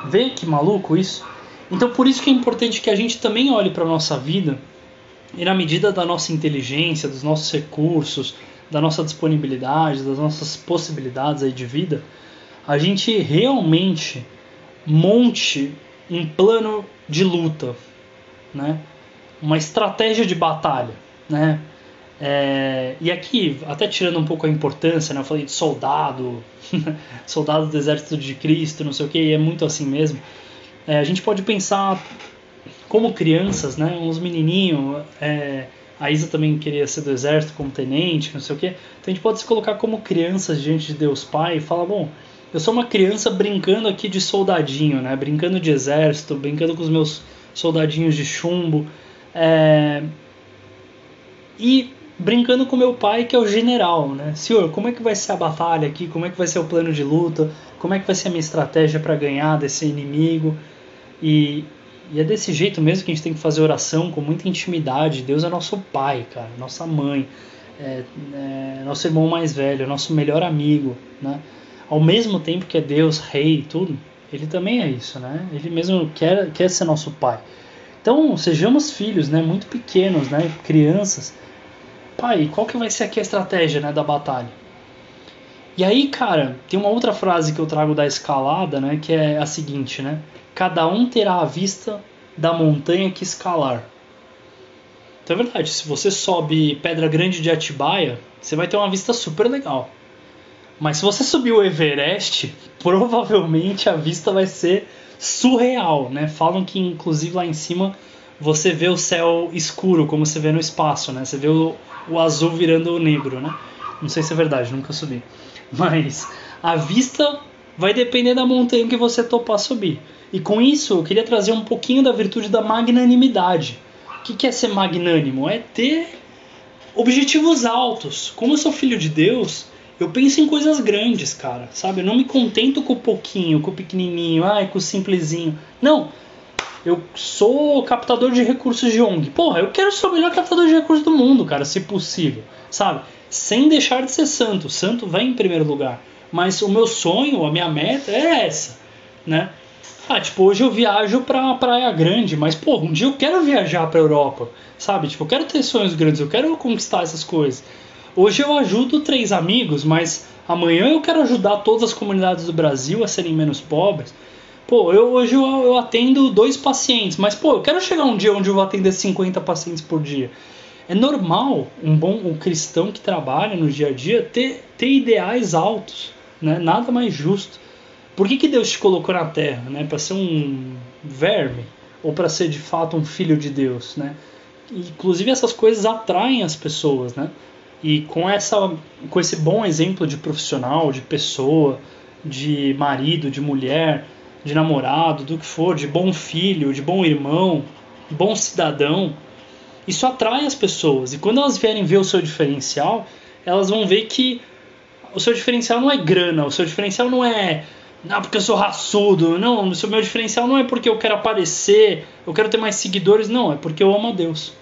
Vê que maluco isso? Então por isso que é importante que a gente também olhe para a nossa vida e na medida da nossa inteligência, dos nossos recursos, da nossa disponibilidade, das nossas possibilidades aí de vida, a gente realmente monte um plano de luta, né? uma estratégia de batalha. Né? É, e aqui, até tirando um pouco a importância, né? eu falei de soldado, soldado do exército de Cristo, não sei o que, e é muito assim mesmo. É, a gente pode pensar como crianças, né? uns menininhos. É, a Isa também queria ser do exército como tenente, não sei o que. Então a gente pode se colocar como crianças diante de Deus Pai e falar: bom, eu sou uma criança brincando aqui de soldadinho, né? Brincando de exército, brincando com os meus soldadinhos de chumbo. É... E brincando com meu pai, que é o general, né? Senhor, como é que vai ser a batalha aqui? Como é que vai ser o plano de luta? Como é que vai ser a minha estratégia para ganhar desse inimigo? E, e, é desse jeito mesmo que a gente tem que fazer oração com muita intimidade. Deus é nosso pai, cara, nossa mãe, é, é nosso irmão mais velho, nosso melhor amigo, né? Ao mesmo tempo que é Deus, rei e tudo, ele também é isso, né? Ele mesmo quer, quer ser nosso pai. Então, sejamos filhos, né? Muito pequenos, né? Crianças. Pai, qual que vai ser aqui a estratégia, né? Da batalha? E aí, cara, tem uma outra frase que eu trago da escalada, né? Que é a seguinte, né? Cada um terá a vista da montanha que escalar. Então é verdade, se você sobe Pedra Grande de Atibaia, você vai ter uma vista super legal. Mas se você subir o Everest, provavelmente a vista vai ser surreal, né? Falam que inclusive lá em cima você vê o céu escuro, como você vê no espaço, né? Você vê o, o azul virando o negro, né? Não sei se é verdade, nunca subi. Mas a vista vai depender da montanha que você topar subir. E com isso eu queria trazer um pouquinho da virtude da magnanimidade. O que é ser magnânimo? É ter objetivos altos. Como eu sou filho de Deus, eu penso em coisas grandes, cara, sabe? Eu não me contento com o pouquinho, com o pequenininho, ai, com o simplesinho. Não. Eu sou captador de recursos de ONG. Porra, eu quero ser o melhor captador de recursos do mundo, cara, se possível, sabe? Sem deixar de ser santo. Santo vai em primeiro lugar. Mas o meu sonho, a minha meta é essa, né? Ah, tipo, hoje eu viajo pra Praia Grande, mas, pô, um dia eu quero viajar pra Europa, sabe? Tipo, eu quero ter sonhos grandes, eu quero conquistar essas coisas. Hoje eu ajudo três amigos, mas amanhã eu quero ajudar todas as comunidades do Brasil a serem menos pobres. Pô, eu, hoje eu, eu atendo dois pacientes, mas pô, eu quero chegar um dia onde eu vou atender 50 pacientes por dia. É normal um bom um cristão que trabalha no dia a dia ter, ter ideais altos, né? Nada mais justo. Por que, que Deus te colocou na Terra, né? Para ser um verme ou para ser de fato um filho de Deus, né? Inclusive essas coisas atraem as pessoas, né? E com, essa, com esse bom exemplo de profissional, de pessoa, de marido, de mulher, de namorado, do que for, de bom filho, de bom irmão, bom cidadão, isso atrai as pessoas. E quando elas vierem ver o seu diferencial, elas vão ver que o seu diferencial não é grana, o seu diferencial não é não, porque eu sou raçudo. Não, o meu diferencial não é porque eu quero aparecer, eu quero ter mais seguidores, não, é porque eu amo a Deus.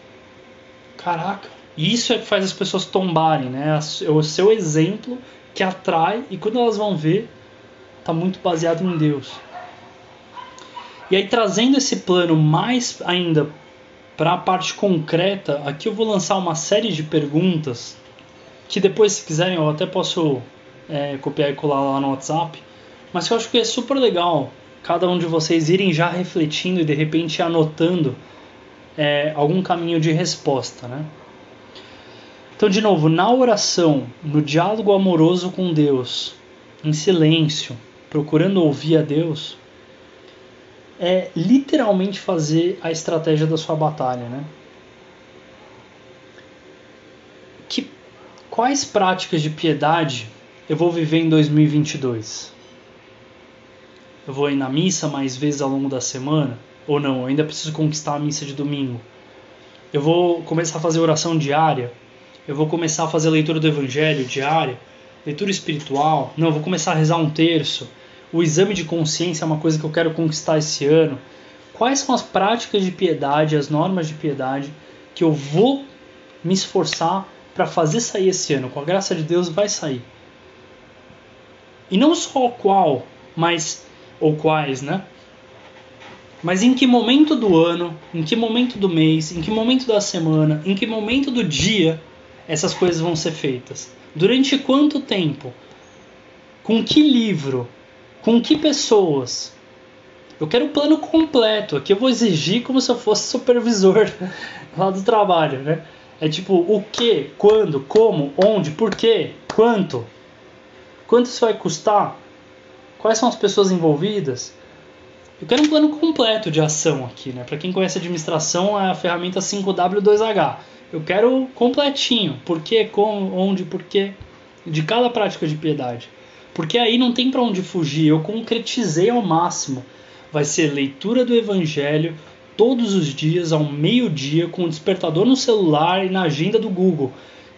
Caraca. E isso é que faz as pessoas tombarem, né? É o seu exemplo que atrai e quando elas vão ver, está muito baseado em Deus. E aí trazendo esse plano mais ainda para a parte concreta, aqui eu vou lançar uma série de perguntas que depois, se quiserem, eu até posso é, copiar e colar lá no WhatsApp. Mas eu acho que é super legal cada um de vocês irem já refletindo e de repente anotando é, algum caminho de resposta, né? Então, de novo, na oração, no diálogo amoroso com Deus, em silêncio, procurando ouvir a Deus, é literalmente fazer a estratégia da sua batalha, né? Que quais práticas de piedade eu vou viver em 2022? Eu vou ir na missa mais vezes ao longo da semana ou não? Eu ainda preciso conquistar a missa de domingo. Eu vou começar a fazer oração diária eu vou começar a fazer leitura do Evangelho diária, leitura espiritual, não, eu vou começar a rezar um terço. O exame de consciência é uma coisa que eu quero conquistar esse ano. Quais são as práticas de piedade, as normas de piedade que eu vou me esforçar para fazer sair esse ano? Com a graça de Deus, vai sair. E não só qual, mas ou quais, né? Mas em que momento do ano, em que momento do mês, em que momento da semana, em que momento do dia essas coisas vão ser feitas? Durante quanto tempo? Com que livro? Com que pessoas? Eu quero o plano completo. Aqui eu vou exigir como se eu fosse supervisor lá do trabalho, né? É tipo o que, quando, como, onde, por quê, quanto. Quanto isso vai custar? Quais são as pessoas envolvidas? Eu quero um plano completo de ação aqui, né? Para quem conhece administração, é a ferramenta 5W2H. Eu quero completinho, por quê, como, onde, por quê, de cada prática de piedade. Porque aí não tem para onde fugir, eu concretizei ao máximo. Vai ser leitura do evangelho todos os dias ao meio-dia com o despertador no celular e na agenda do Google,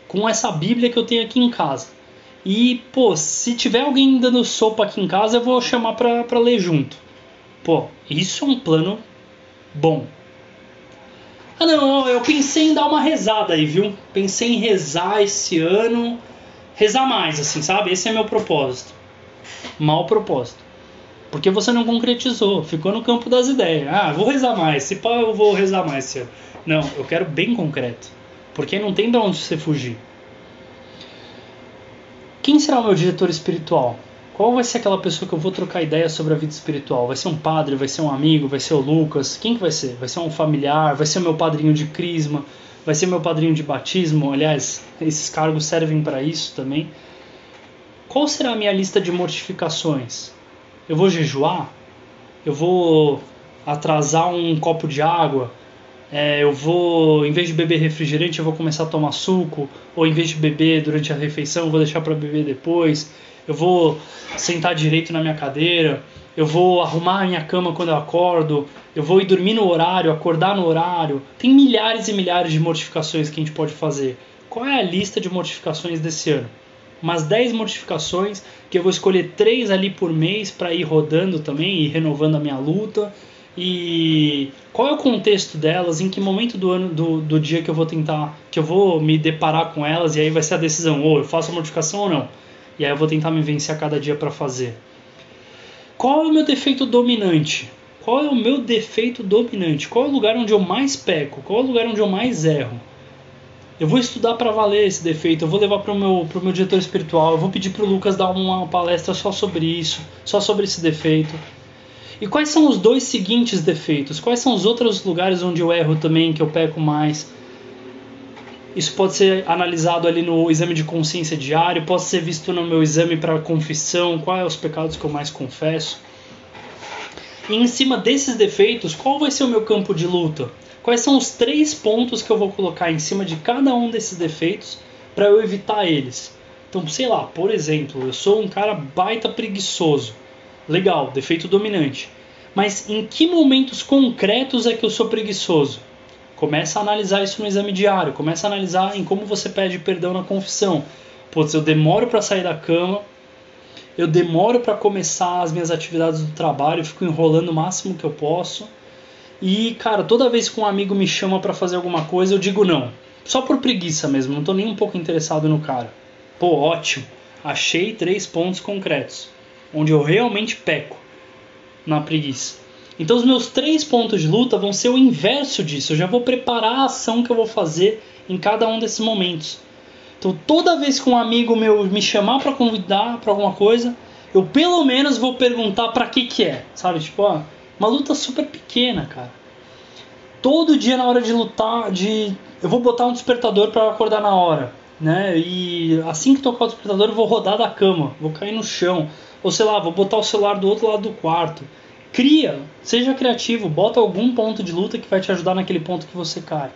com essa Bíblia que eu tenho aqui em casa. E, pô, se tiver alguém dando sopa aqui em casa, eu vou chamar para ler junto Pô, isso é um plano bom. Ah não, eu pensei em dar uma rezada aí, viu? Pensei em rezar esse ano, rezar mais, assim, sabe? Esse é meu propósito. Mal propósito. Porque você não concretizou, ficou no campo das ideias. Ah, vou rezar mais, se pá, eu vou rezar mais esse ano. Não, eu quero bem concreto. Porque não tem de onde você fugir. Quem será o meu diretor espiritual? Qual vai ser aquela pessoa que eu vou trocar ideia sobre a vida espiritual? Vai ser um padre, vai ser um amigo, vai ser o Lucas? Quem que vai ser? Vai ser um familiar? Vai ser o meu padrinho de crisma? Vai ser meu padrinho de batismo? Aliás, esses cargos servem para isso também. Qual será a minha lista de mortificações? Eu vou jejuar? Eu vou atrasar um copo de água? É, eu vou, em vez de beber refrigerante, eu vou começar a tomar suco? Ou em vez de beber durante a refeição, eu vou deixar para beber depois? eu vou sentar direito na minha cadeira, eu vou arrumar a minha cama quando eu acordo, eu vou ir dormir no horário, acordar no horário. Tem milhares e milhares de mortificações que a gente pode fazer. Qual é a lista de mortificações desse ano? Umas 10 mortificações que eu vou escolher 3 ali por mês para ir rodando também e renovando a minha luta. E qual é o contexto delas? Em que momento do ano do, do dia que eu vou tentar, que eu vou me deparar com elas e aí vai ser a decisão, ou eu faço a mortificação ou não. E aí eu vou tentar me vencer a cada dia para fazer. Qual é o meu defeito dominante? Qual é o meu defeito dominante? Qual é o lugar onde eu mais peco? Qual é o lugar onde eu mais erro? Eu vou estudar para valer esse defeito, eu vou levar para o meu, meu diretor espiritual, eu vou pedir para o Lucas dar uma palestra só sobre isso, só sobre esse defeito. E quais são os dois seguintes defeitos? Quais são os outros lugares onde eu erro também, que eu peco mais? Isso pode ser analisado ali no exame de consciência diário, pode ser visto no meu exame para confissão, quais os pecados que eu mais confesso. E em cima desses defeitos, qual vai ser o meu campo de luta? Quais são os três pontos que eu vou colocar em cima de cada um desses defeitos para eu evitar eles? Então, sei lá, por exemplo, eu sou um cara baita preguiçoso. Legal, defeito dominante. Mas em que momentos concretos é que eu sou preguiçoso? Começa a analisar isso no exame diário, começa a analisar em como você pede perdão na confissão. Putz, eu demoro para sair da cama, eu demoro para começar as minhas atividades do trabalho, fico enrolando o máximo que eu posso. E, cara, toda vez que um amigo me chama para fazer alguma coisa, eu digo não. Só por preguiça mesmo, não tô nem um pouco interessado no cara. Pô, ótimo. Achei três pontos concretos onde eu realmente peco na preguiça. Então os meus três pontos de luta vão ser o inverso disso. Eu já vou preparar a ação que eu vou fazer em cada um desses momentos. Então toda vez que um amigo meu me chamar para convidar para alguma coisa, eu pelo menos vou perguntar para que que é, sabe? Tipo, ó, uma luta super pequena, cara. Todo dia na hora de lutar, de eu vou botar um despertador para acordar na hora, né? E assim que tocar o despertador, eu vou rodar da cama, vou cair no chão, ou sei lá, vou botar o celular do outro lado do quarto Cria, seja criativo, bota algum ponto de luta que vai te ajudar naquele ponto que você cai.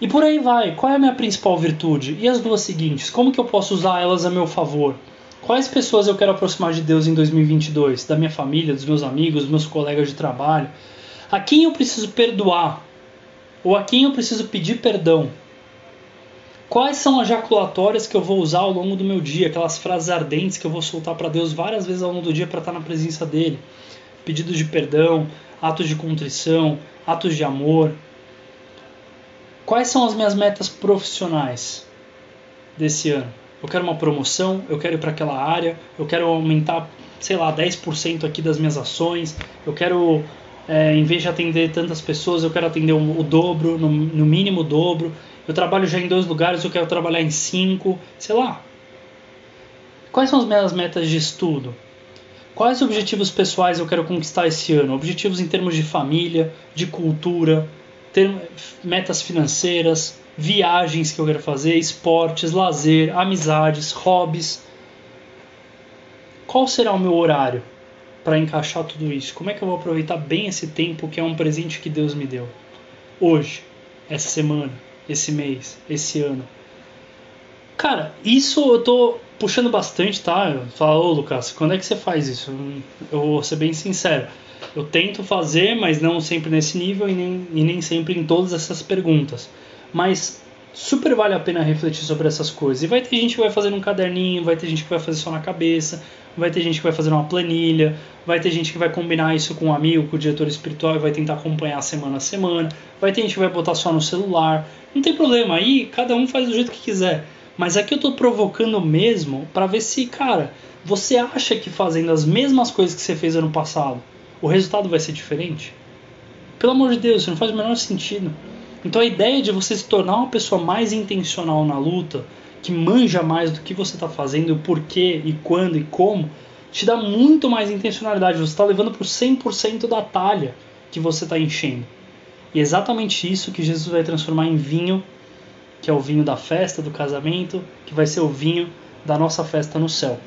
E por aí vai. Qual é a minha principal virtude? E as duas seguintes? Como que eu posso usar elas a meu favor? Quais pessoas eu quero aproximar de Deus em 2022? Da minha família, dos meus amigos, dos meus colegas de trabalho? A quem eu preciso perdoar? Ou a quem eu preciso pedir perdão? Quais são as jaculatórias que eu vou usar ao longo do meu dia? Aquelas frases ardentes que eu vou soltar para Deus várias vezes ao longo do dia para estar na presença dele? Pedidos de perdão, atos de contrição, atos de amor. Quais são as minhas metas profissionais desse ano? Eu quero uma promoção, eu quero ir para aquela área, eu quero aumentar, sei lá, 10% aqui das minhas ações, eu quero, é, em vez de atender tantas pessoas, eu quero atender o, dobro, no, no mínimo o dobro. Eu trabalho já em dois lugares, eu quero trabalhar em cinco, sei lá. Quais são as minhas metas de estudo? Quais objetivos pessoais eu quero conquistar esse ano? Objetivos em termos de família, de cultura, metas financeiras, viagens que eu quero fazer, esportes, lazer, amizades, hobbies. Qual será o meu horário para encaixar tudo isso? Como é que eu vou aproveitar bem esse tempo que é um presente que Deus me deu? Hoje, essa semana, esse mês, esse ano. Cara, isso eu tô puxando bastante, tá? Fala, ô Lucas, quando é que você faz isso? Eu vou ser bem sincero. Eu tento fazer, mas não sempre nesse nível e nem, e nem sempre em todas essas perguntas. Mas super vale a pena refletir sobre essas coisas. E vai ter gente que vai fazer num caderninho, vai ter gente que vai fazer só na cabeça, vai ter gente que vai fazer uma planilha, vai ter gente que vai combinar isso com um amigo, com o diretor espiritual e vai tentar acompanhar semana a semana, vai ter gente que vai botar só no celular. Não tem problema, aí cada um faz do jeito que quiser. Mas aqui eu tô provocando mesmo para ver se, cara, você acha que fazendo as mesmas coisas que você fez ano passado, o resultado vai ser diferente? Pelo amor de Deus, isso não faz o menor sentido. Então a ideia de você se tornar uma pessoa mais intencional na luta, que manja mais do que você está fazendo, o porquê e quando e como, te dá muito mais intencionalidade. Você está levando para o 100% da talha que você está enchendo. E é exatamente isso que Jesus vai transformar em vinho que é o vinho da festa, do casamento, que vai ser o vinho da nossa festa no céu.